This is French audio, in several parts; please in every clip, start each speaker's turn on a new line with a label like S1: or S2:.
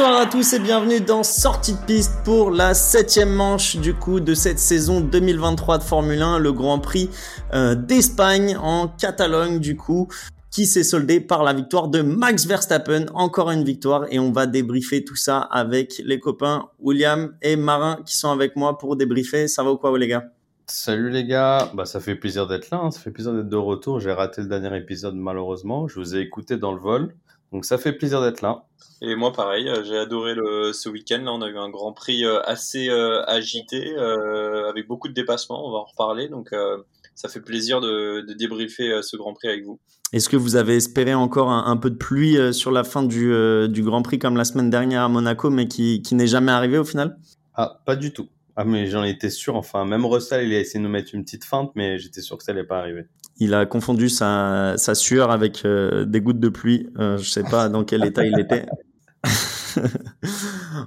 S1: Bonsoir à tous et bienvenue dans Sortie de piste pour la septième manche du coup de cette saison 2023 de Formule 1, le Grand Prix euh, d'Espagne en Catalogne du coup qui s'est soldé par la victoire de Max Verstappen, encore une victoire et on va débriefer tout ça avec les copains William et Marin qui sont avec moi pour débriefer. Ça va ou quoi les gars?
S2: Salut les gars, bah ça fait plaisir d'être là, hein. ça fait plaisir d'être de retour. J'ai raté le dernier épisode malheureusement, je vous ai écouté dans le vol, donc ça fait plaisir d'être là.
S3: Et moi pareil, euh, j'ai adoré le, ce week-end. Là, on a eu un Grand Prix euh, assez euh, agité, avec beaucoup de dépassements. On va en reparler, donc ça fait plaisir de, de débriefer ce Grand Prix avec vous.
S1: Est-ce que vous avez espéré encore un, peu de pluie sur la fin du, du, Grand Prix comme la semaine dernière à Monaco, mais qui, qui n'est jamais arrivé au final?
S2: Ah, pas du tout. Ah, mais j'en étais sûr. Enfin, même Russell, il a essayé de nous mettre une petite feinte, mais j'étais sûr que ça n'allait pas arriver.
S1: Il a confondu sa, sueur avec euh, des gouttes de pluie. Euh, je sais pas dans quel état il était.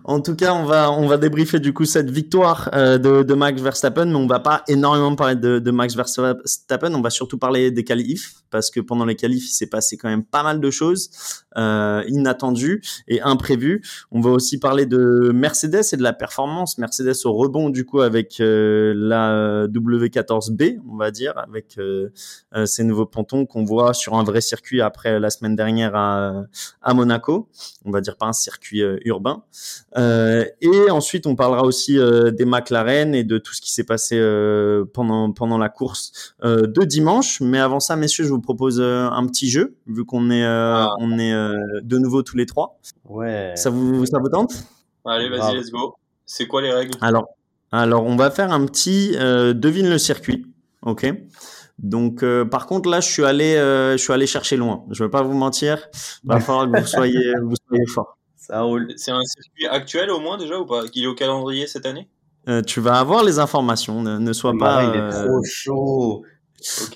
S1: en tout cas, on va on va débriefer du coup cette victoire euh, de, de, Max Verstappen, mais on va pas énormément parler de, de, Max Verstappen. On va surtout parler des qualifs parce que pendant les qualifs, il s'est passé quand même pas mal de choses euh, inattendues et imprévues. On va aussi parler de Mercedes et de la performance. Mercedes au rebond du coup avec euh, la W14B, on va dire, avec euh, euh, ces nouveaux pontons qu'on voit sur un vrai circuit après la semaine dernière à, à Monaco. On va dire pas un circuit urbain. Euh, et ensuite, on parlera aussi euh, des McLaren et de tout ce qui s'est passé euh, pendant pendant la course de dimanche. Mais avant ça, messieurs, je vous propose un petit jeu, vu qu'on est ah. on est de nouveau tous les trois.
S2: Ouais.
S1: Ça vous ça vous tente?
S3: Allez, vas-y, let's go. C'est quoi les règles?
S1: Alors alors, on va faire un petit devine le circuit, ok? Donc, par contre, là, je suis allé, je suis allé chercher loin. Je vais pas vous mentir. Il va falloir que vous soyez, vous soyez fort.
S3: C'est un circuit actuel au moins déjà ou pas? Qu'il est au calendrier cette année?
S1: Euh, Tu vas avoir les informations, ne, ne sois pas.
S2: Il est euh, trop chaud.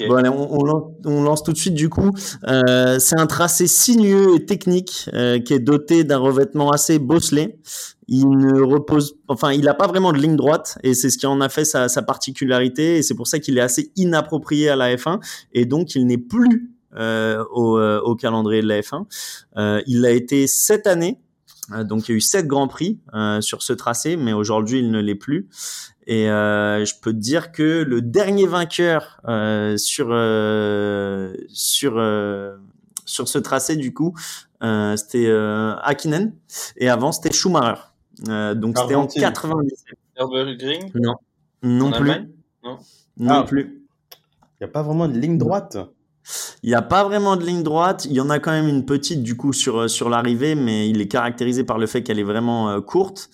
S1: Bon, allez, on, on, lance, tout de suite du coup. Euh, c'est un tracé sinueux et technique euh, qui est doté d'un revêtement assez bosselé. Il ne repose, enfin, il n'a pas vraiment de ligne droite et c'est ce qui en a fait sa, sa particularité et c'est pour ça qu'il est assez inapproprié à la F1 et donc il n'est plus euh, au, euh, au, calendrier de la F1. Euh, il a été cette année euh, donc il y a eu sept grands prix euh, sur ce tracé, mais aujourd'hui il ne l'est plus. Et euh, je peux te dire que le dernier vainqueur euh, sur euh, sur sur ce tracé du coup, c'était Akinen, et avant c'était Schumacher. donc c'était en 97. Non, non plus. Non, non ah. plus.
S2: Il n'y a pas vraiment de ligne droite?
S1: Il n'y a pas vraiment de ligne droite. Il y en a quand même une petite du coup sur euh, sur l'arrivée, mais il est caractérisé par le fait qu'elle est vraiment euh, courte.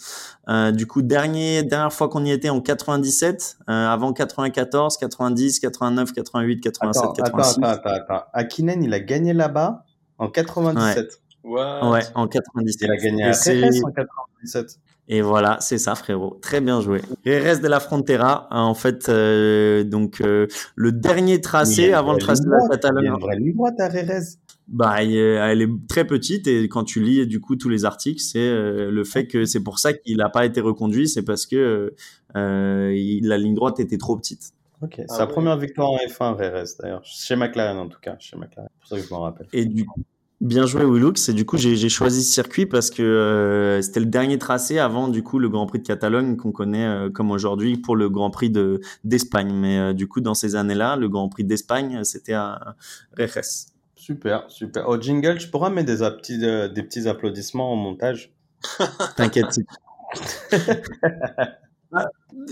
S1: Euh, du coup, dernier dernière fois qu'on y était en 97, euh, avant 94, 90, 89, 88, 87, attends, 86.
S2: Attends, attends, attends. Akinen, il a gagné là-bas en 97.
S1: Ouais. ouais, en 97.
S2: Il a gagné à en 97.
S1: Et voilà, c'est ça, frérot. Très bien joué. Reste de la Frontera, hein, en fait, euh, donc euh, le dernier tracé avant le tracé de la Catalogne.
S2: Il y a une vraie ligne droite à Rérez.
S1: Bah, elle est très petite et quand tu lis du coup tous les articles, c'est euh, le fait que c'est pour ça qu'il n'a pas été reconduit, c'est parce que la ligne droite était trop petite.
S2: Ok, c'est la première victoire en F1 Rérez d'ailleurs, chez McLaren en tout cas, chez McLaren. C'est pour ça que je m'en rappelle.
S1: Et du coup, Bien joué Willux. Et du coup, j'ai choisi ce circuit parce que euh, c'était le dernier tracé avant du coup le Grand Prix de Catalogne qu'on connaît euh, comme aujourd'hui pour le Grand Prix de d'Espagne. Mais euh, du coup, dans ces années-là, le Grand Prix d'Espagne, c'était à Rejes.
S2: Super, super. Au jingle, je pourrais mettre des, petits, des petits applaudissements en montage?
S1: T'inquiète.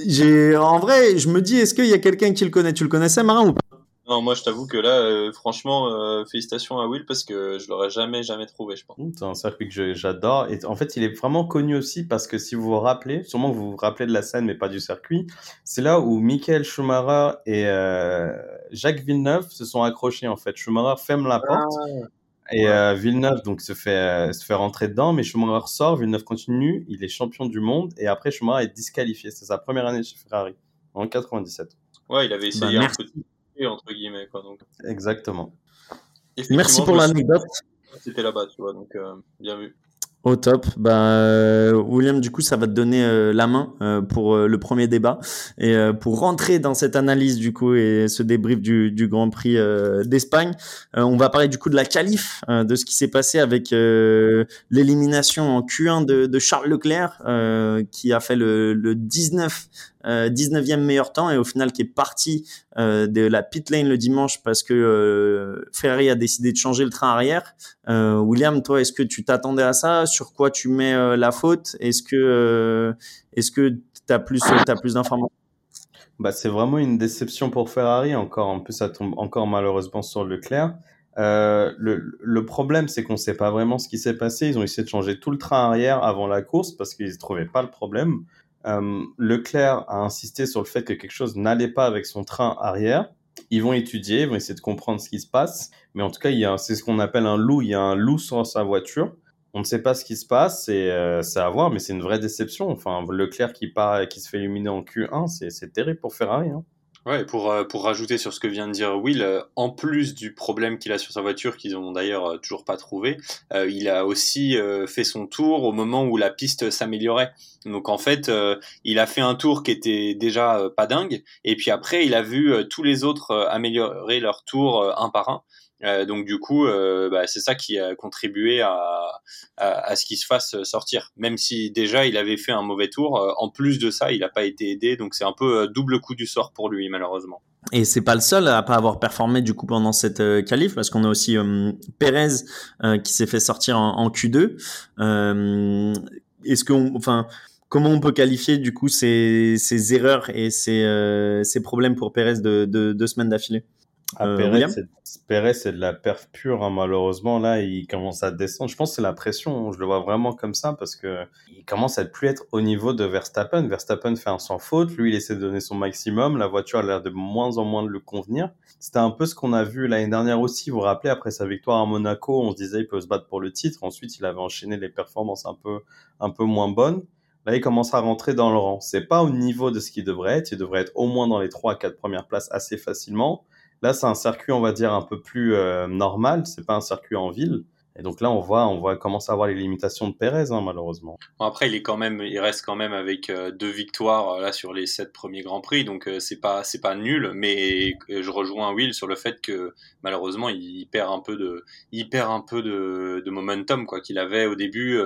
S1: j'ai en vrai, je me dis, est-ce qu'il y a quelqu'un qui le connaît? Tu le connaissais, Marin ou pas?
S3: Non, moi je t'avoue que là, euh, franchement, euh, félicitations à Will parce que je l'aurais jamais, jamais trouvé, je pense.
S2: C'est un circuit que j'adore. Et en fait, il est vraiment connu aussi parce que si vous vous rappelez, sûrement vous vous rappelez de la scène, mais pas du circuit, c'est là où Michael Schumacher et euh, Jacques Villeneuve se sont accrochés en fait. Schumacher ferme la porte. Ah, et Villeneuve donc se fait se fait rentrer dedans, mais Schumacher sort, Villeneuve continue, il est champion du monde et après Schumacher est disqualifié. C'est sa première année chez Ferrari en 97.
S3: Ouais, il avait essayé bah, un entre guillemets. Quoi, donc.
S2: Exactement.
S1: Merci pour l'anecdote.
S3: C'était là-bas, tu vois, donc euh, bien vu.
S1: Au top. Bah, William, du coup, ça va te donner euh, la main euh, pour euh, le premier débat et pour rentrer dans cette analyse du coup et ce débrief du, du Grand Prix d'Espagne. on va parler du coup de la qualif, de ce qui s'est passé avec l'élimination en Q1 de, de Charles Leclerc, qui a fait le, le 19 19e meilleur temps et au final qui est parti de la pit lane le dimanche parce que Ferrari a décidé de changer le train arrière. William, toi, est-ce que tu t'attendais à ça? Sur quoi tu mets euh, la faute? Est-ce que euh, est-ce que tu as plus as plus d'informations?
S2: Bah, c'est vraiment une déception pour Ferrari encore. En plus, ça tombe encore malheureusement sur Leclerc. Euh, le, le, problème, c'est qu'on ne sait pas vraiment ce qui s'est passé. Ils ont essayé de changer tout le train arrière avant la course parce qu'ils ne trouvaient pas le problème. Euh, Leclerc a insisté sur le fait que quelque chose n'allait pas avec son train arrière. Ils vont étudier, ils vont essayer de comprendre ce qui se passe. Mais en tout cas, c'est ce qu'on appelle un loup. Il y a un loup sur sa voiture on ne sait pas ce qui se passe, euh, c'est à voir, mais c'est une vraie déception. Enfin, Leclerc qui part, qui se fait éliminer en Q1, c'est terrible pour Ferrari. Hein.
S3: Ouais, pour, euh, pour rajouter sur ce que vient de dire Will, euh, en plus du problème qu'il a sur sa voiture, qu'ils ont d'ailleurs toujours pas trouvé, il a aussi fait son tour au moment où la piste s'améliorait. Donc en fait, il a fait un tour qui était déjà pas dingue, et puis après, il a vu tous les autres améliorer leur tour un par un. Euh, donc du coup, euh, bah, c'est ça qui a contribué à, ce qu'il se fasse sortir. Même si déjà il avait fait un mauvais tour, euh, en plus de ça, il n'a pas été aidé. Donc c'est un peu double coup du sort pour lui malheureusement.
S1: Et c'est pas le seul à pas avoir performé du coup pendant cette euh, qualif parce qu'on a aussi Perez qui s'est fait sortir en, Q2. Est-ce qu'on, enfin, comment on peut qualifier du coup ces, erreurs et ces, problèmes pour Perez de, de deux semaines d'affilée?
S2: Euh, Perez, c'est de la perf pure, hein, malheureusement. Là, il commence à descendre. Je pense que c'est la pression. Je le vois vraiment comme ça parce que il commence à ne plus être au niveau de Verstappen. Verstappen fait un sans faute. Lui, il essaie de donner son maximum. La voiture a l'air de moins en moins de le convenir. C'était un peu ce qu'on a vu l'année dernière aussi. Vous vous rappelez, après sa victoire à Monaco, on se disait il peut se battre pour le titre. Ensuite, il avait enchaîné les performances un peu, un peu moins bonnes. Là, il commence à rentrer dans le rang. C'est pas au niveau de ce qu'il devrait être. Il devrait être au moins dans les 3 à 4 premières places assez facilement. Là, c'est un circuit, on va dire, un peu plus euh, normal. C'est pas un circuit en ville. Et donc là, on voit, on voit commencer à voir les limitations de Pérez, hein, malheureusement.
S3: Bon, après, il est quand même, il reste quand même avec euh, deux victoires euh, là sur les sept premiers grands prix, donc euh, c'est pas, c'est pas nul. Mais je rejoins Will sur le fait que malheureusement, il perd un peu de, il perd un peu de, de momentum quoi qu'il avait au début.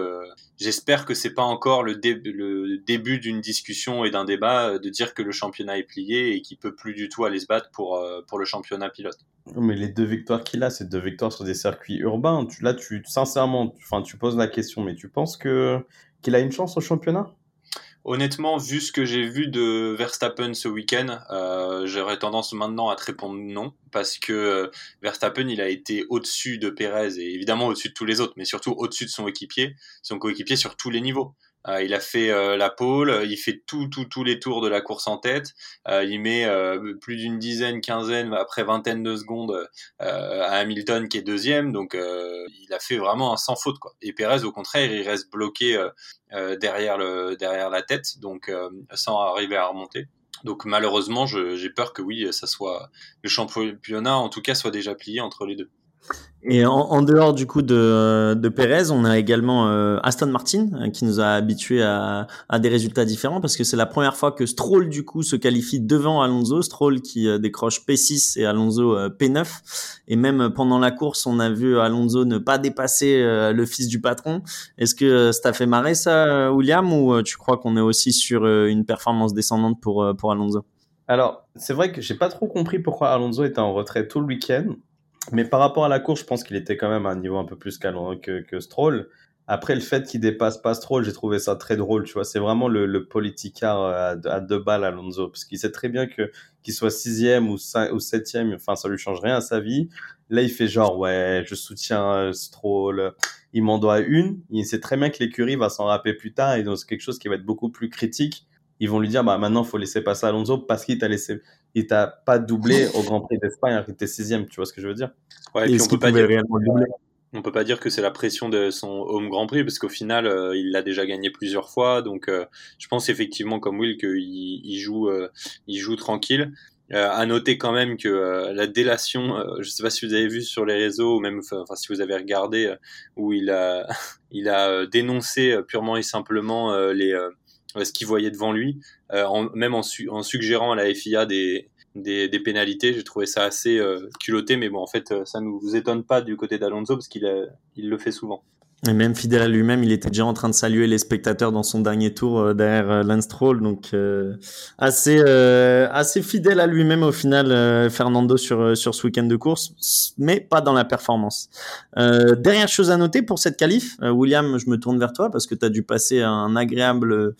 S3: J'espère que c'est pas encore le, le début d'une discussion et d'un débat de dire que le championnat est plié et qu'il peut plus du tout aller se battre pour pour le championnat pilote.
S2: Mais les deux victoires qu'il a, c'est deux victoires sur des circuits urbains. Tu, là, tu, sincèrement, enfin, tu poses la question, mais tu penses qu'il a une chance au championnat?
S3: Honnêtement, vu ce que j'ai vu de Verstappen ce week-end, euh, j'aurais tendance maintenant à te répondre non, parce que euh, Verstappen, il a été au-dessus de Perez et évidemment au-dessus de tous les autres, mais surtout au-dessus de son équipier, son coéquipier sur tous les niveaux. Euh, il a fait euh, la pole, il fait tout, tout, tous les tours de la course en tête. Euh, il met plus d'une dizaine, quinzaine, après vingtaine de secondes à Hamilton qui est deuxième. Donc il a fait vraiment un sans faute quoi. Et Perez au contraire, il reste bloqué derrière derrière la tête, donc sans arriver à remonter. Donc malheureusement, j'ai peur que oui, ça soit le championnat en tout cas soit déjà plié entre les deux.
S1: Et en, dehors du coup de, de Perez, on a également euh, Aston Martin euh, qui nous a habitués à, des résultats différents parce que c'est la première fois que Stroll du coup se qualifie devant Alonso, Stroll qui euh, décroche P6 et Alonso P9. Et même pendant la course, on a vu Alonso ne pas dépasser le fils du patron. Est-ce que ça fait marrer ça, William, ou tu crois qu'on est aussi sur une performance descendante pour pour Alonso?
S2: Alors c'est vrai que j'ai pas trop compris pourquoi Alonso était en retrait tout le week-end. Mais par rapport à la course, je pense qu'il était quand même à un niveau un peu plus que, que Stroll. Après, le fait qu'il dépasse pas Stroll, j'ai trouvé ça très drôle, tu vois. C'est vraiment le, le politicard à, à, deux balles, Alonso. Parce qu'il sait très bien que qu'il soit sixième ou, ou septième, enfin, ça lui change rien à sa vie. Là, il fait genre, ouais, je soutiens euh, Stroll. Il m'en doit une. Il sait très bien que l'écurie va s'en rappeler plus tard et donc c'est quelque chose qui va être beaucoup plus critique. Ils vont lui dire, bah, maintenant, faut laisser passer Alonso parce qu'il t'a laissé, il t'a pas doublé au Grand Prix d'Espagne alors qu'il était sixième, tu vois ce que je veux dire?
S3: Ouais, et puis on peut pas dire On peut pas dire que c'est la pression de son home Grand Prix parce qu'au final, euh, il l'a déjà gagné plusieurs fois. Donc, euh, je pense effectivement, comme Will, qu'il il joue, euh, il joue tranquille. Euh, à noter quand même que euh, la délation, euh, je sais pas si vous avez vu sur les réseaux ou même, enfin si vous avez regardé, euh, où il a, il a dénoncé purement et simplement les ce qu'il voyait devant lui, en, même en, suggérant à la FIA des, pénalités. J'ai trouvé ça assez culotté, mais bon, en fait, ça ne nous étonne pas du côté d'Alonso parce qu'il il le fait souvent.
S1: Et même fidèle à lui-même, il était déjà en train de saluer les spectateurs dans son dernier tour euh, derrière euh, Lance Stroll. Donc euh, assez euh, assez fidèle à lui-même au final, euh, Fernando sur sur ce week-end de course, mais pas dans la performance. dernière chose à noter pour cette qualif, William, je me tourne vers toi parce que tu as dû passer un agréable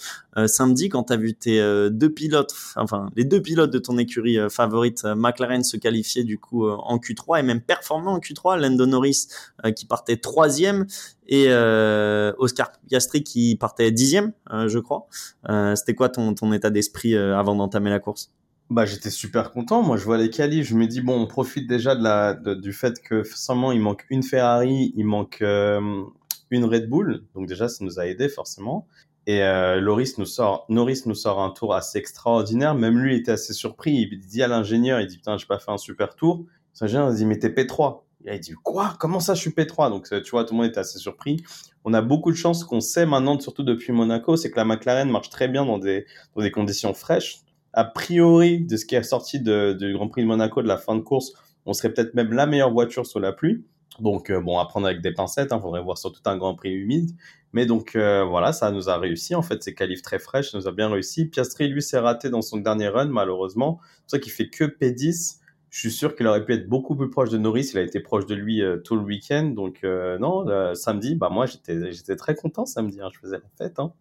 S1: samedi quand tu as vu tes deux pilotes, enfin les deux pilotes de ton écurie favorite, McLaren, se qualifier du coup en Q3 et même performant en Q3. Lando Norris qui partait troisième et euh, Oscar Piastri qui partait dixième, euh, je crois. Euh, C'était quoi ton, état d'esprit euh, avant d'entamer la course?
S2: Bah, j'étais super content. Moi, je vois les qualifs. Je me dis, bon, on profite déjà de la, du fait que seulement il manque une Ferrari, il manque une Red Bull. Donc, déjà, ça nous a aidé forcément. Et Loris nous sort, Norris nous sort un tour assez extraordinaire. Même lui était assez surpris. Il dit à l'ingénieur, il dit, putain, j'ai pas fait un super tour. L'ingénieur dit, mais t'es P3. Et il dit quoi? Comment ça je suis P3 Donc tu vois, tout le monde était assez surpris. On a beaucoup de chance qu'on sait maintenant, surtout depuis Monaco, c'est que la McLaren marche très bien dans des dans des conditions fraîches. A priori, de ce qui est sorti du Grand Prix de Monaco de la fin de course, on serait peut-être même la meilleure voiture sous la pluie. Donc euh, bon, à prendre avec des pincettes, il hein, faudrait voir sur tout un Grand Prix humide. Mais donc euh, voilà, ça nous a réussi. En fait, ces qualifs très fraîches, ça nous a bien réussi. Piastri, lui, s'est raté dans son dernier run, malheureusement. C'est pour ça qu'il fait que P10 je suis sûr qu'il aurait pu être beaucoup plus proche de Norris. Il a été proche de lui euh, tout le week-end. Donc, euh, non, samedi, bah, moi, j'étais, très content samedi. Hein, je faisais la fête. Hein.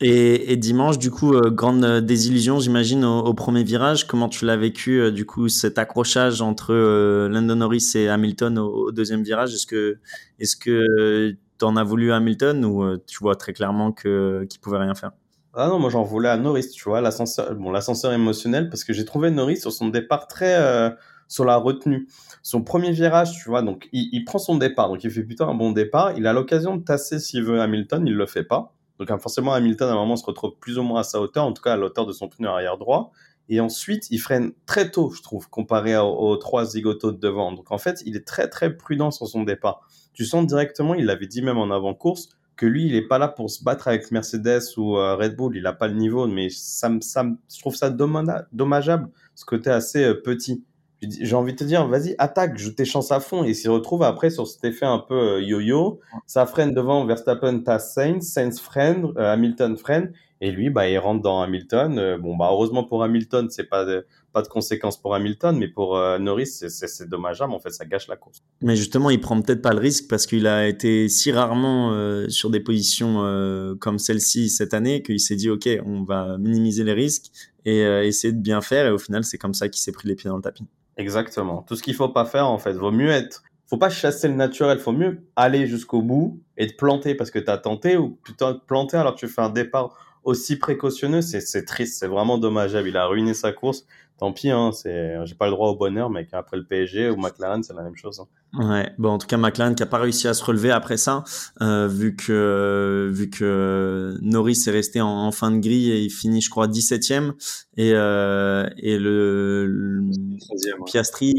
S1: Et, et, dimanche, du coup, euh, grande désillusion, j'imagine, au, au, premier virage. Comment tu l'as vécu, euh, du coup, cet accrochage entre euh, Lando Norris et Hamilton au, au deuxième virage? Est-ce que, est-ce que tu en as voulu à Hamilton ou tu vois très clairement qu'il pouvait rien faire?
S2: Ah non, moi j'en voulais à Norris, tu vois, l'ascenseur, bon, l'ascenseur émotionnel, parce que j'ai trouvé Norris sur son départ très, euh, sur la retenue. Son premier virage, tu vois, donc il, prend son départ, donc il fait plutôt un bon départ. Il a l'occasion de tasser s'il veut Hamilton, il le fait pas. Donc forcément Hamilton à un moment se retrouve plus ou moins à sa hauteur, en tout cas à la hauteur de son pneu arrière droit. Et ensuite, il freine très tôt, je trouve, comparé aux, trois zigotos de devant. Donc en fait, il est très très prudent sur son départ. Tu sens directement, il l'avait dit même en avant-course, que lui, il est pas là pour se battre avec Mercedes ou euh, Red Bull. Il a pas le niveau, mais ça, ça, je trouve ça dommageable, ce côté assez euh, petit j'ai envie de te dire, vas-y, attaque, joue tes chances à fond. Et s'il retrouve après sur cet effet un peu euh, yo-yo, ça freine devant Verstappen, tasse Sainz, Sainz freine, euh, Hamilton freine, et lui, bah, il rentre dans Hamilton. Euh, bon, bah, heureusement pour Hamilton, c'est pas de, pas de conséquences pour Hamilton, mais pour Norris, c'est dommageable. En fait, ça gâche la course.
S1: Mais justement, il prend peut-être pas le risque parce qu'il a été si rarement sur des positions comme celle-ci cette année qu'il s'est dit, OK, on va minimiser les risques et essayer de bien faire. Et au final, c'est comme ça qu'il s'est pris les pieds dans le tapis.
S2: Exactement. Tout ce qu'il faut pas faire, en fait, vaut mieux être. Faut pas chasser le naturel, faut mieux aller jusqu'au bout et te planter parce que tu as tenté ou plutôt te planter alors que tu fais un départ aussi précautionneux, c'est triste, c'est vraiment dommageable. Il a ruiné sa course. Tant pis, hein, c'est, j'ai pas le droit au bonheur, mais après le PSG ou McLaren, c'est la même chose.
S1: Hein. Ouais, bon, en tout cas, McLaren qui a pas réussi à se relever après ça, euh, vu que vu que Norris est resté en, en, fin de grille et il finit, je crois, 17e et euh, et le, le Piastri,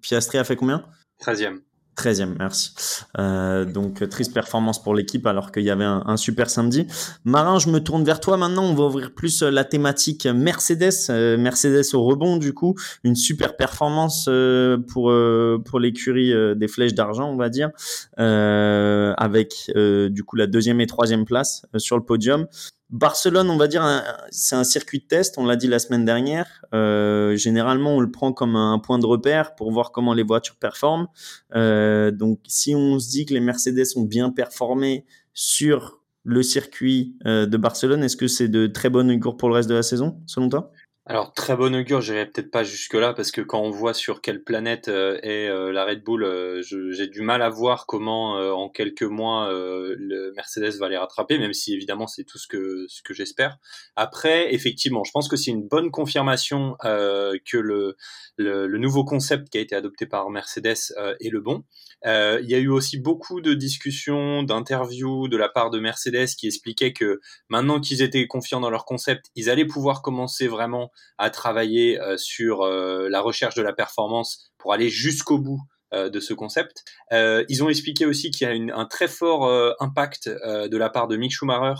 S1: Piastri a fait combien?
S3: 13e.
S1: 13e, merci. Euh, donc triste performance pour l'équipe alors qu'il y avait un, un, super samedi. Marin, je me tourne vers toi maintenant. On va ouvrir plus euh, la thématique Mercedes. Euh, Mercedes au rebond du coup, une super performance euh, pour euh, pour l'écurie euh, des flèches d'argent, on va dire, avec du coup la deuxième et troisième place sur le podium. Barcelone, on va dire, c'est un circuit de test, on l'a dit la semaine dernière. Euh, généralement, on le prend comme un point de repère pour voir comment les voitures performent. Euh, donc, si on se dit que les Mercedes ont bien performé sur le circuit euh, de Barcelone, est-ce que c'est de très bonnes augure pour le reste de la saison, selon toi?
S3: Alors très bonne augure, j'irai peut-être pas jusque là parce que quand on voit sur quelle planète euh, est euh, la Red Bull, euh, j'ai du mal à voir comment en quelques mois le Mercedes va les rattraper, même si évidemment c'est tout ce que ce que j'espère. Après, effectivement, je pense que c'est une bonne confirmation que le, le, le nouveau concept qui a été adopté par Mercedes est le bon. il y a eu aussi beaucoup de discussions, d'interviews de la part de Mercedes qui expliquaient que maintenant qu'ils étaient confiants dans leur concept, ils allaient pouvoir commencer vraiment à travailler sur la recherche de la performance pour aller jusqu'au bout de ce concept. ils ont expliqué aussi qu'il y a un très fort impact de la part de Mick Schumacher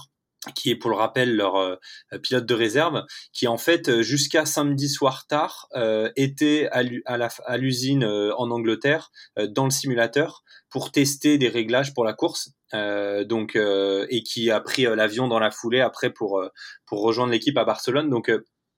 S3: qui est pour le rappel leur euh, pilote de réserve, qui en fait euh, jusqu'à samedi soir tard euh, était à l'usine en Angleterre dans le simulateur pour tester des réglages pour la course. donc et qui a pris l'avion dans la foulée après pour pour rejoindre l'équipe à Barcelone. Donc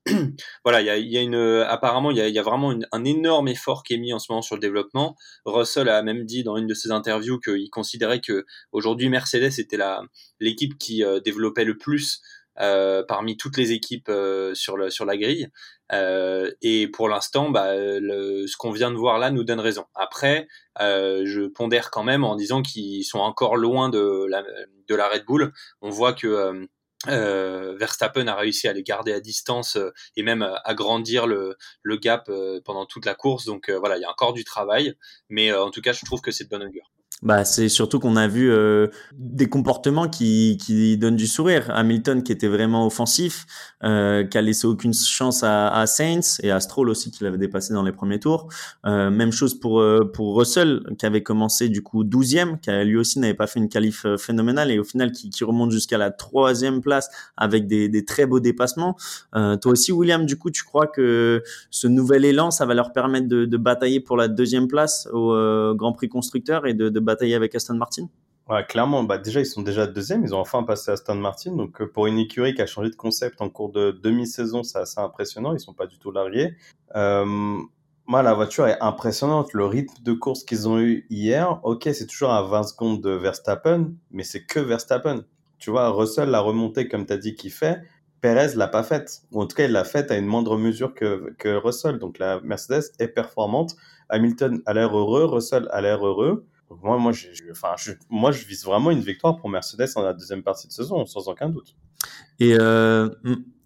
S3: voilà, il y a, y a, une, apparemment, il y a, y a vraiment un énorme effort qui est mis en ce moment sur le développement. Russell a même dit dans une de ses interviews qu'il considérait que aujourd'hui Mercedes était la l'équipe qui euh, développait le plus euh, parmi toutes les équipes euh, sur le sur la grille. Euh, et pour l'instant, bah, ce qu'on vient de voir là nous donne raison. Après, je pondère quand même en disant qu'ils sont encore loin de la de la Red Bull. On voit que euh, Verstappen a réussi à les garder à distance euh, et même à agrandir le, le gap euh, pendant toute la course. Donc voilà, il y a encore du travail, mais en tout cas, je trouve que c'est de bonne augure.
S1: Bah, c'est surtout qu'on a vu euh, des comportements qui, qui donnent du sourire. Hamilton qui était vraiment offensif, euh, qui a laissé aucune chance à, à Saints et à Stroll aussi qui l'avait dépassé dans les premiers tours. Euh, même chose pour euh, pour Russell qui avait commencé du coup 12e, qui lui aussi n'avait pas fait une qualif euh, phénoménale et au final qui, qui remonte jusqu'à la troisième place avec des, des très beaux dépassements. Euh, toi aussi William, du coup tu crois que ce nouvel élan ça va leur permettre de, de batailler pour la deuxième place au Grand Prix constructeur et de, de batailler avec Aston Martin?
S2: Ouais, clairement, bah déjà ils sont déjà deuxième, ils ont enfin passé Aston Martin, donc euh, pour une écurie qui a changé de concept en cours de demi-saison, c'est assez impressionnant, ils sont pas du tout largués. Euh, moi, la voiture est impressionnante, le rythme de course qu'ils ont eu hier, ok, c'est toujours à 20 secondes de Verstappen, mais c'est que Verstappen. Tu vois, Russell l'a remontée comme tu as dit qu'il fait, Perez l'a pas faite, ou en tout cas il l'a faite à une moindre mesure que, que Russell, donc la Mercedes est performante, Hamilton a l'air heureux, Russell a l'air heureux moi, moi, je, enfin, moi, je vise vraiment une victoire pour Mercedes en la deuxième partie de saison, sans aucun doute.
S1: Et euh,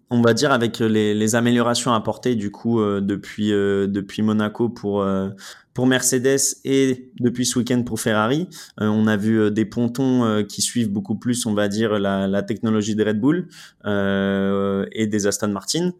S1: on va dire avec les, les, améliorations apportées du coup euh, depuis euh, depuis Monaco pour euh, pour Mercedes et depuis ce week-end pour Ferrari, on a vu des pontons qui suivent beaucoup plus, on va dire, la, technologie de Red Bull et des Aston Martin.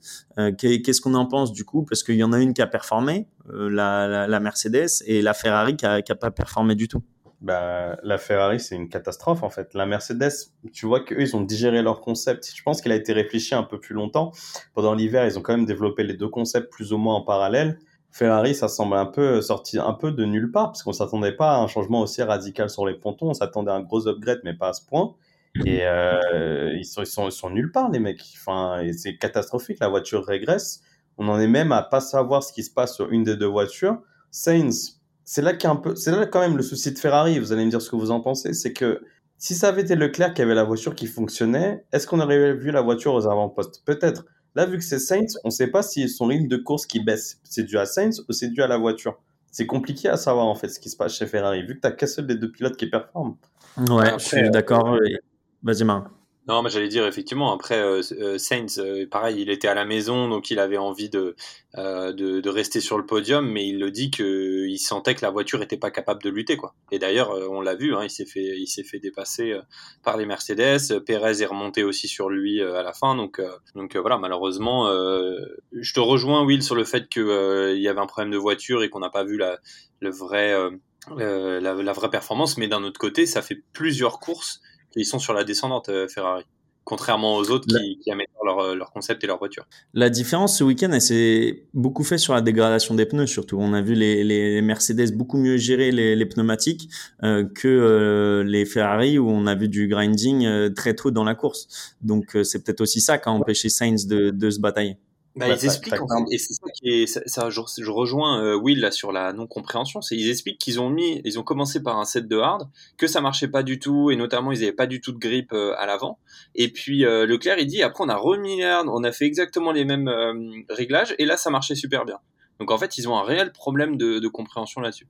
S1: Qu'est-ce qu'on en pense du coup? Parce qu'il y en a une qui a performé, la, Mercedes, et la Ferrari qui a, qui a pas performé du tout
S2: bah, la Ferrari, c'est une catastrophe en fait. La Mercedes, tu vois qu'eux, ils ont digéré leur concept. Je pense qu'il a été réfléchi un peu plus longtemps. Pendant l'hiver, ils ont quand même développé les deux concepts plus ou moins en parallèle. Ferrari, ça semble un peu sorti un peu de nulle part, parce qu'on s'attendait pas à un changement aussi radical sur les pontons. On s'attendait à un gros upgrade, mais pas à ce point. Et euh, ils, sont, ils, sont, ils sont nulle part, les mecs. Enfin, c'est catastrophique. La voiture régresse. On en est même à pas savoir ce qui se passe sur une des deux voitures. Sainz, c'est là un peu, c'est là quand même le souci de Ferrari. Vous allez me dire ce que vous en pensez, c'est que si ça avait été Leclerc qui avait la voiture qui fonctionnait, est-ce qu'on aurait vu la voiture aux avant-postes? Peut-être. Là, vu que c'est Sainz, on ne sait pas si son rythme de course qui baisse, c'est dû à Sainz ou c'est dû à la voiture. C'est compliqué à savoir en fait ce qui se passe chez Ferrari, vu que tu n'as qu'un seul des deux pilotes qui performe.
S1: Ouais, je suis d'accord. Vas-y, Marc.
S3: Non, mais j'allais dire effectivement. Après, euh, euh Sainz, euh, pareil, il était à la maison, donc il avait envie de, de, rester sur le podium, mais il le dit qu'il sentait que la voiture n'était pas capable de lutter, quoi. Et d'ailleurs, on l'a vu, hein, il s'est fait, il fait dépasser par les Mercedes. Perez est remonté aussi sur lui à la fin, donc, donc voilà. Malheureusement, je te rejoins, Will, sur le fait qu'il y avait un problème de voiture et qu'on n'a pas vu la, le vrai, la vraie performance. Mais d'un autre côté, ça fait plusieurs courses ils sont sur la descendante euh, Ferrari contrairement aux autres qui, qui améliorent leur, euh, leur, concept et leur voiture.
S1: La différence ce week-end, elle s'est beaucoup fait sur la dégradation des pneus surtout. On a vu les, les Mercedes beaucoup mieux gérer les, les pneumatiques euh, que euh, les Ferrari où on a vu du grinding euh, très tôt dans la course. Donc c'est peut-être aussi ça qui a empêché Sainz de, de se batailler.
S3: Bah, ils expliquent, et c'est ça qui est, ça, je, je, rejoins euh, Will là sur la non-compréhension, c'est ils expliquent qu'ils ont mis, ils ont commencé par un set de hard, que ça marchait pas du tout, et notamment ils avaient pas du tout de grip euh, à l'avant, et puis euh, Leclerc il dit, après on a remis les hard, on a fait exactement les mêmes euh, réglages, et là ça marchait super bien. Donc en fait ils ont un réel problème de, de compréhension là-dessus.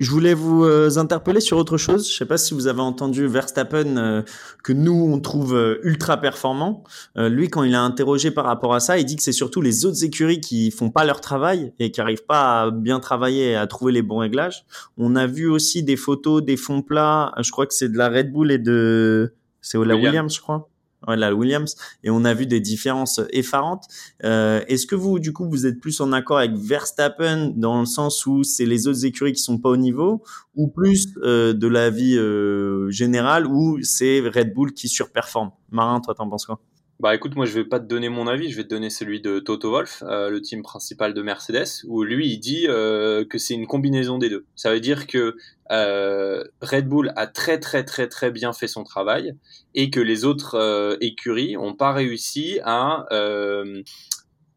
S1: Je voulais vous euh, interpeller sur autre chose. Je sais pas si vous avez entendu Verstappen euh, que nous on trouve euh, ultra performant. lui, quand il a interrogé par rapport à ça, il dit que c'est surtout les autres écuries qui font pas leur travail et qui arrivent pas à bien travailler et à trouver les bons réglages. On a vu aussi des photos des fonds plats. Je crois que c'est de la Red Bull et de c'est la Williams, je crois. Williams, et on a vu des différences effarantes. Euh, Est-ce que vous, du coup, vous êtes plus en accord avec Verstappen dans le sens où c'est les autres écuries qui sont pas au niveau, ou plus euh, de la vie euh, générale où c'est Red Bull qui surperforme? Marin, toi, t'en penses quoi?
S3: Bah écoute, moi je vais pas te donner mon avis, je vais te donner celui de Toto Wolff, euh, le team principal de Mercedes, où lui il dit euh, que c'est une combinaison des deux. Ça veut dire que euh, Red Bull a très très très très bien fait son travail et que les autres euh, écuries ont pas réussi à, euh,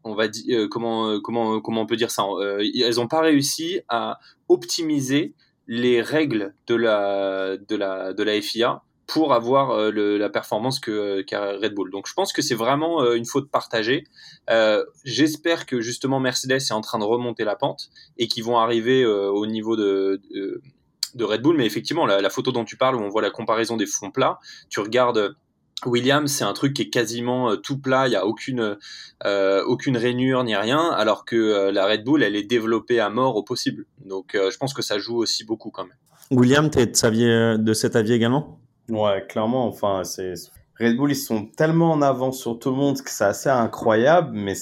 S3: on va dire euh, comment comment comment on peut dire ça, elles ont pas réussi à optimiser les règles de la de la de la FIA pour avoir euh, la performance que qu'a Red Bull. Donc je pense que c'est vraiment euh, une faute partagée. Euh, J'espère que justement Mercedes est en train de remonter la pente et qu'ils vont arriver euh, au niveau de, Red Bull. Mais effectivement, la, photo dont tu parles, où on voit la comparaison des fonds plats, tu regardes. Williams, c'est un truc qui est quasiment tout plat, il y a aucune rainure ni rien, alors que la Red Bull, elle est développée à mort au possible. Donc, je pense que ça joue aussi beaucoup quand même.
S1: William, tu es de cet avis également?
S2: Ouais, clairement. Enfin, c'est Red Bull, ils sont tellement en avance sur tout le monde que c'est assez incroyable, mais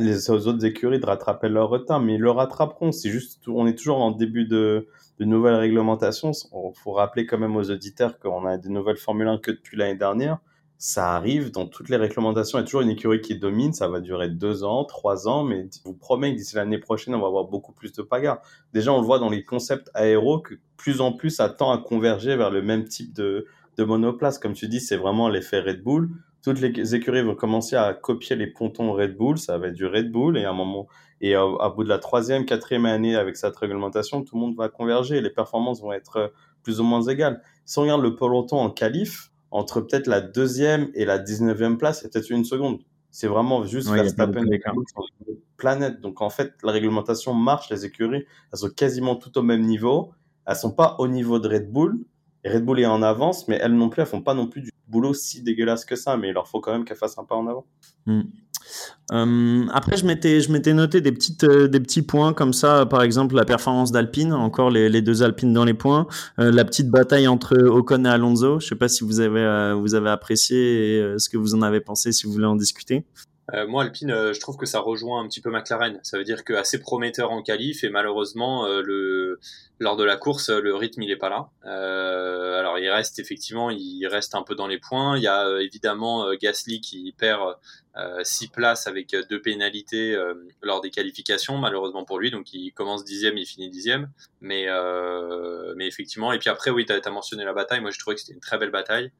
S2: les autres écuries de rattraper leur retard, mais ils le rattraperont. C'est juste, on est toujours en début de, de nouvelles réglementations. Il faut rappeler quand même aux auditeurs qu'on a des nouvelles Formule 1 que depuis l'année dernière. Ça arrive dans toutes les réglementations. Il y a toujours une écurie qui domine. Ça va durer deux ans, trois ans, mais je vous promets que d'ici l'année prochaine, on va avoir beaucoup plus de bagarres. Déjà, on le voit dans les concepts aéros que plus en plus, ça tend à converger vers le même type de, monoplace. Comme tu dis, c'est vraiment l'effet Red Bull. Toutes les écuries vont commencer à copier les pontons Red Bull. Ça va être du Red Bull et à un moment, et à bout de la troisième, quatrième année avec cette réglementation, tout le monde va converger. Les performances vont être plus ou moins égales. Si on regarde le peloton en qualif, entre peut-être la deuxième et la 19e place, c'est peut-être une seconde. C'est vraiment juste
S1: Ouais,
S2: Verstappen et planète. Donc en fait, la réglementation marche, les écuries, elles sont quasiment toutes au même niveau. Elles sont pas au niveau de Red Bull. Red Bull est en avance, mais elles non plus, elles font pas non plus du boulot si dégueulasse que ça. Mais il leur faut quand même qu'elles fassent un pas en avant.
S1: Hmm. Euh, après, je m'étais, je m'étais noté des petites, euh, des petits points comme ça. Par exemple, la performance d'Alpine, encore les, deux Alpines dans les points. Euh, la petite bataille entre Ocon et Alonso. Je sais pas si vous avez, vous avez apprécié et ce que vous en avez pensé, si vous voulez en discuter.
S3: Euh, moi, Alpine, euh, je trouve que ça rejoint un petit peu McLaren. Ça veut dire que assez prometteur en qualif et malheureusement, euh, le lors de la course, le rythme il est pas là. Euh, alors il reste effectivement, il reste un peu dans les points. Il y a évidemment Gasly qui perd euh, six places avec deux pénalités euh, lors des qualifications, malheureusement pour lui. Donc il commence dixième, il finit dixième. Mais euh, mais effectivement, et puis après oui, tu as, mentionné la bataille. Moi je trouvais que c'était une très belle bataille.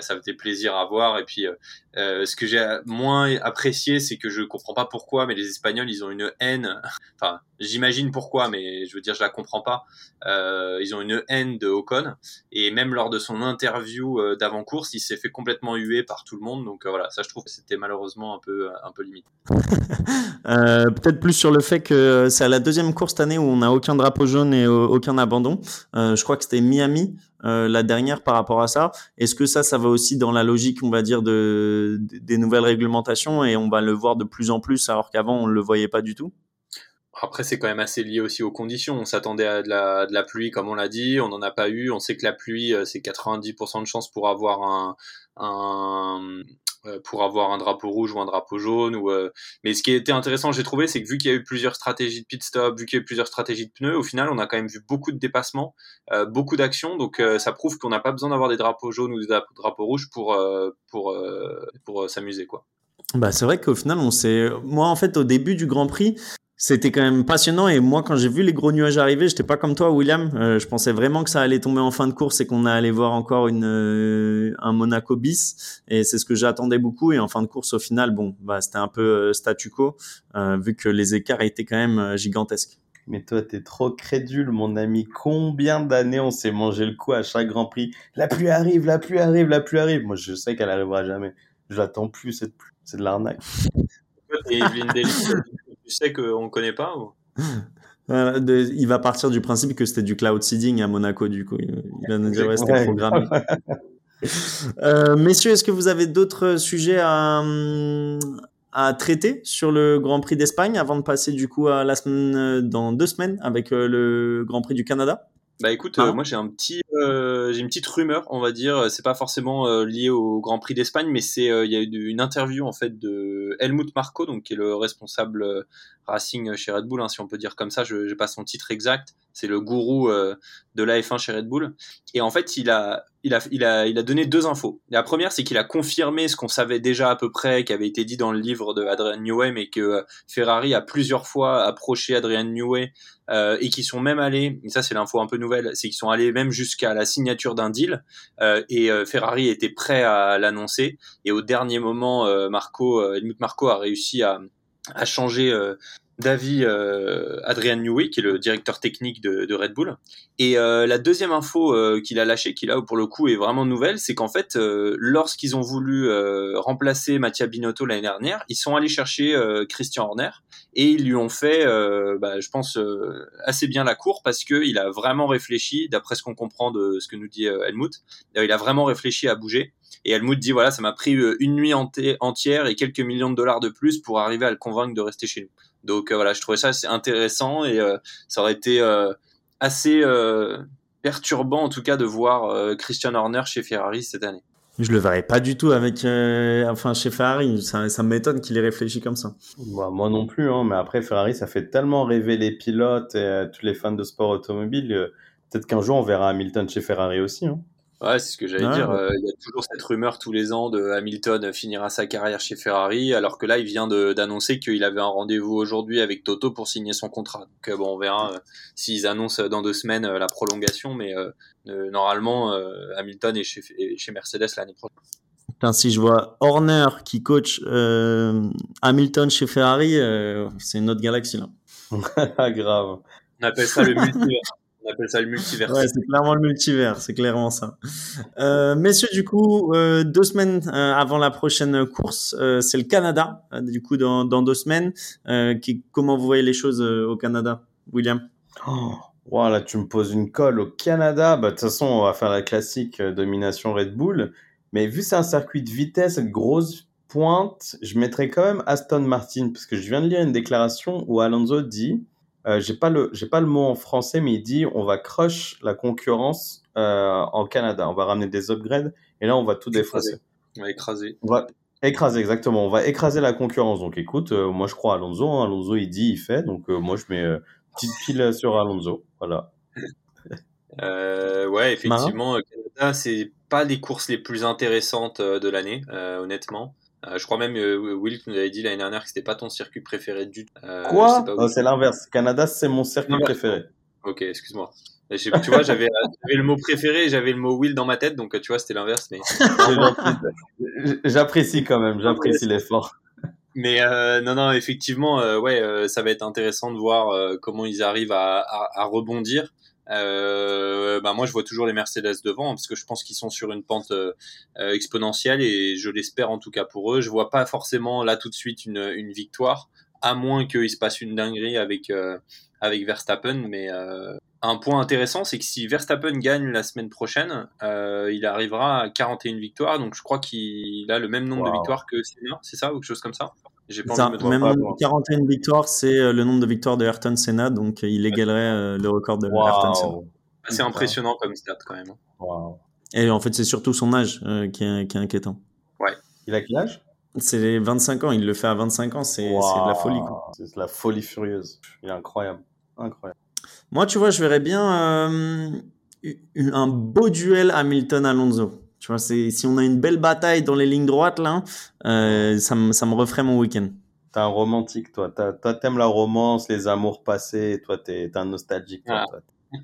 S3: ça fait plaisir à voir. Et puis ce que j'ai moins apprécié, c'est que je comprends pas pourquoi, mais les Espagnols ils ont une haine. enfin j'imagine pourquoi, mais je veux dire je la comprends pas. ils ont une haine de Ocon et même lors de son interview d'avant-course, il s'est fait complètement huer par tout le monde. Donc voilà, ça je trouve que c'était malheureusement un peu, un peu limite.
S1: euh, Peut-être plus sur le fait que c'est la deuxième course cette année où on n'a aucun drapeau jaune et aucun abandon. Euh, je crois que c'était Miami euh, la dernière par rapport à ça. Est-ce que ça, ça va aussi dans la logique, on va dire, de, de, des nouvelles réglementations et on va le voir de plus en plus alors qu'avant on le voyait pas du tout?
S3: Après, c'est quand même assez lié aussi aux conditions. On s'attendait à de la, de la pluie, comme on l'a dit. On n'en a pas eu. On sait que la pluie, c'est 90% de chance pour avoir un, un, pour avoir un drapeau rouge ou un drapeau jaune. Euh... Mais ce qui était intéressant, j'ai trouvé, c'est que vu qu'il y a eu plusieurs stratégies de pit stop, vu qu'il y a eu plusieurs stratégies de pneus, au final, on a quand même vu beaucoup de dépassements, euh, beaucoup d'actions. Donc, euh, ça prouve qu'on n'a pas besoin d'avoir des drapeaux jaunes ou des drapeaux rouges pour euh, pour pour s'amuser, quoi.
S1: Bah, c'est vrai qu'au final, on s'est. Moi, en fait, au début du Grand Prix, c'était quand même passionnant et moi quand j'ai vu les gros nuages arriver, j'étais pas comme toi William, euh, je pensais vraiment que ça allait tomber en fin de course et qu'on allait voir encore une euh, un Monaco bis et c'est ce que j'attendais beaucoup et en fin de course au final bon bah c'était un peu euh, statu quo vu que les écarts étaient quand même gigantesques.
S2: Mais toi, t'es trop crédule, mon ami. Combien d'années on s'est mangé le coup à chaque Grand Prix? La pluie arrive, la pluie arrive, la pluie arrive. Moi, je sais qu'elle arrivera jamais. Je l'attends plus cette pluie. C'est de l'arnaque.
S3: Tu sais qu'on ne connaît pas ou?
S1: Euh, de, il va partir du principe que c'était du cloud seeding à Monaco, du coup. Il, il va nous dire, ouais, c'était programmé. euh, messieurs, est-ce que vous avez d'autres sujets à, à traiter sur le Grand Prix d'Espagne avant de passer, du coup, à la semaine, dans deux semaines avec le Grand Prix du Canada?
S3: Bah écoute, euh, moi j'ai un petit, euh, j'ai une petite rumeur, on va dire. C'est pas forcément euh, lié au Grand Prix d'Espagne, mais c'est, il y a eu une interview en fait de Helmut Marko, donc qui est le responsable Racing chez Red Bull, hein, si on peut dire comme ça. Je n'ai pas son titre exact. C'est le gourou de la F1 chez Red Bull. Et en fait, il a, il a, il a, il a donné deux infos. La première, c'est qu'il a confirmé ce qu'on savait déjà à peu près, qui avait été dit dans le livre de Adrian Newey, mais que Ferrari a plusieurs fois approché Adrian Newey euh, et qui sont même allés, et ça c'est l'info un peu nouvelle, c'est qu'ils sont allés même jusqu'à la signature d'un deal euh, et euh, Ferrari était prêt à l'annoncer et au dernier moment, Marco, Helmut Marco a réussi à, à changer d'avis euh, Adrian Newey, qui est le directeur technique de, de Red Bull. Et euh, la deuxième info euh, qu'il a lâchée, qui là pour le coup est vraiment nouvelle, c'est qu'en fait, euh, lorsqu'ils ont voulu euh, remplacer Mattia Binotto l'année dernière, ils sont allés chercher Christian Horner et ils lui ont fait, bah, je pense, assez bien la cour parce que il a vraiment réfléchi, d'après ce qu'on comprend de ce que nous dit Helmut, il a vraiment réfléchi à bouger. Et Helmut dit voilà, ça m'a pris une nuit entière et quelques millions de dollars de plus pour arriver à le convaincre de rester chez nous. Donc euh, voilà, je trouvais ça assez intéressant et euh, ça aurait été euh, assez perturbant en tout cas de voir Christian Horner chez Ferrari cette année.
S1: Je le verrais pas du tout avec, enfin, chez Ferrari. Ça, ça m'étonne qu'il ait réfléchi comme ça.
S2: Bah, moi non plus, hein, mais après Ferrari, ça fait tellement rêver les pilotes et tous les fans de sport automobile. Peut-être qu'un jour on verra Hamilton chez Ferrari aussi. Hein.
S3: Ouais, c'est ce que j'allais dire. Euh, il y a toujours cette rumeur tous les ans de Hamilton finira sa carrière chez Ferrari, alors que là, il vient d'annoncer qu'il avait un rendez-vous aujourd'hui avec Toto pour signer son contrat. Donc euh, bon, on verra euh, s'ils annoncent dans deux semaines la prolongation, mais normalement, Hamilton est chez, chez Mercedes l'année prochaine.
S1: Putain, si je vois Horner qui coach Hamilton chez Ferrari, c'est une autre galaxie
S2: là. Grave.
S3: On appelle ça le multivers. Appelle ça le multivers.
S1: Ouais, c'est clairement le multivers, c'est clairement ça. Euh, messieurs, du coup, euh, deux semaines euh, avant la prochaine course, euh, c'est le Canada. Euh, du coup, dans, dans deux semaines, qui, comment vous voyez les choses au Canada, William?
S2: Oh, Voilà, tu me poses une colle au Canada. Bah, de toute façon, on va faire la classique domination Red Bull. Mais vu c'est un circuit de vitesse, grosse pointe, je mettrais quand même Aston Martin parce que je viens de lire une déclaration où Alonso dit euh, j'ai pas le j'ai pas le mot en français, mais il dit on va crush la concurrence euh, en Canada. On va ramener des upgrades et là on va tout défoncer.
S3: On va écraser.
S2: On va écraser exactement. On va écraser la concurrence. Donc écoute, euh, moi je crois à Alonso. Hein. Alonso il dit, il fait. Donc moi je mets euh, petite pile sur Alonso. Voilà.
S3: ouais, effectivement, Canada c'est pas les courses les plus intéressantes de l'année, honnêtement. Euh, je crois même euh, Will nous avait dit l'année dernière que c'était pas ton circuit préféré du tout.
S2: Euh, Quoi C'est l'inverse. Canada, c'est mon circuit préféré.
S3: Ok, excuse-moi. Tu vois, j'avais le mot préféré, j'avais le mot Will dans ma tête, donc tu vois, c'était l'inverse. Mais
S2: j'apprécie quand même, j'apprécie l'effort.
S3: Mais non, non, effectivement, ouais, ça va être intéressant de voir comment ils arrivent à, à, à rebondir. Euh, bah moi je vois toujours les Mercedes devant parce que je pense qu'ils sont sur une pente euh, exponentielle et je l'espère en tout cas pour eux. Je vois pas forcément là tout de suite une, une victoire, à moins qu'il se passe une dinguerie avec euh, avec Verstappen. Mais euh, un point intéressant, c'est que si Verstappen gagne la semaine prochaine, il arrivera à 41 victoires. Donc je crois qu'il a le même nombre de victoires que Senna, c'est ça ou quelque chose comme ça?
S1: J'ai pas même 41 victoires, c'est euh, le nombre de victoires de Ayrton Senna, donc euh, il égalerait euh, le record de Ayrton Senna.
S3: C'est impressionnant comme stat quand même.
S1: Hein. Et en fait, c'est surtout son âge qui, est, qui, est, inquiétant.
S3: Ouais.
S2: Il a quel âge?
S1: C'est 25 ans, il le fait à 25 ans, c'est de la folie.
S2: C'est de la folie furieuse. Il est incroyable. Incroyable.
S1: Moi, tu vois, je verrais bien un beau duel Hamilton-Alonso. Tu vois, si on a une belle bataille dans les lignes droites, là, euh, ça, me, ça me referait mon week-end.
S2: T'es un romantique, toi. Toi, t'aimes la romance, les amours passés. Toi, t'es un nostalgique. Toi, ah.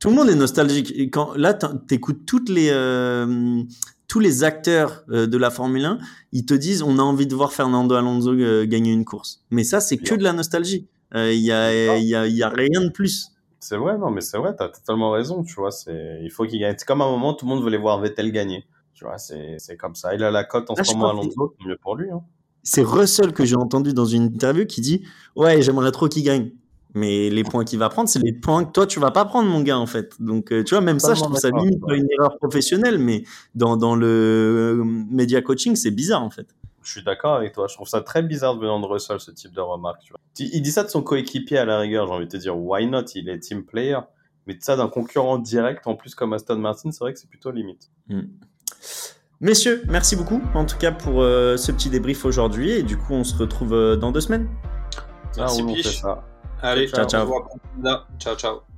S1: Tout le monde est nostalgique. Et quand, là, t'écoutes toutes les, euh, tous les acteurs euh, de la Formule 1, ils te disent on a envie de voir Fernando Alonso gagner une course. Mais ça, c'est que de la nostalgie. Il y, a, y, a, y a rien de plus.
S2: C'est vrai, non, mais c'est vrai, t'as totalement raison, tu vois, c'est, il faut qu'il gagne. C'est comme à un moment, tout le monde voulait voir Vettel gagner. Tu vois, c'est, c'est comme ça. Il a la cote en ah, ce moment à Alonso, mieux pour lui, hein.
S1: C'est Russell que j'ai entendu dans une interview qui dit, ouais, j'aimerais trop qu'il gagne. Mais les points qu'il va prendre, c'est les points que toi, tu vas pas prendre, mon gars, en fait. Donc, euh, tu vois, même ça, je trouve ça limite une erreur professionnelle, mais dans, dans le euh, media coaching, c'est bizarre, en fait.
S2: Je suis d'accord avec toi. Je trouve ça très bizarre de venir de Russell, ce type de remarque. Tu vois. Il dit ça de son coéquipier à la rigueur. J'ai envie de te dire, why not? Il est team player. Mais ça, d'un concurrent direct, en plus comme Aston Martin, c'est vrai que c'est plutôt limite.
S1: Mm. Messieurs, merci beaucoup en tout cas pour euh, ce petit débrief aujourd'hui. Et du coup, on se retrouve euh, dans deux semaines.
S3: Merci,
S2: Ah, on fait ça.
S3: Allez,
S1: Ciao, ciao.
S3: Ciao, ciao.